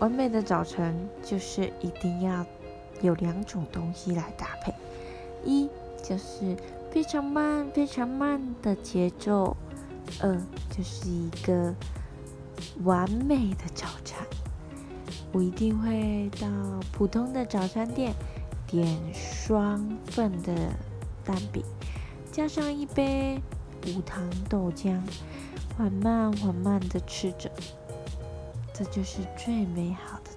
完美的早晨就是一定要有两种东西来搭配，一就是非常慢、非常慢的节奏，二就是一个完美的早餐。我一定会到普通的早餐店点双份的蛋饼，加上一杯无糖豆浆，缓慢缓慢的吃着，这就是最美好的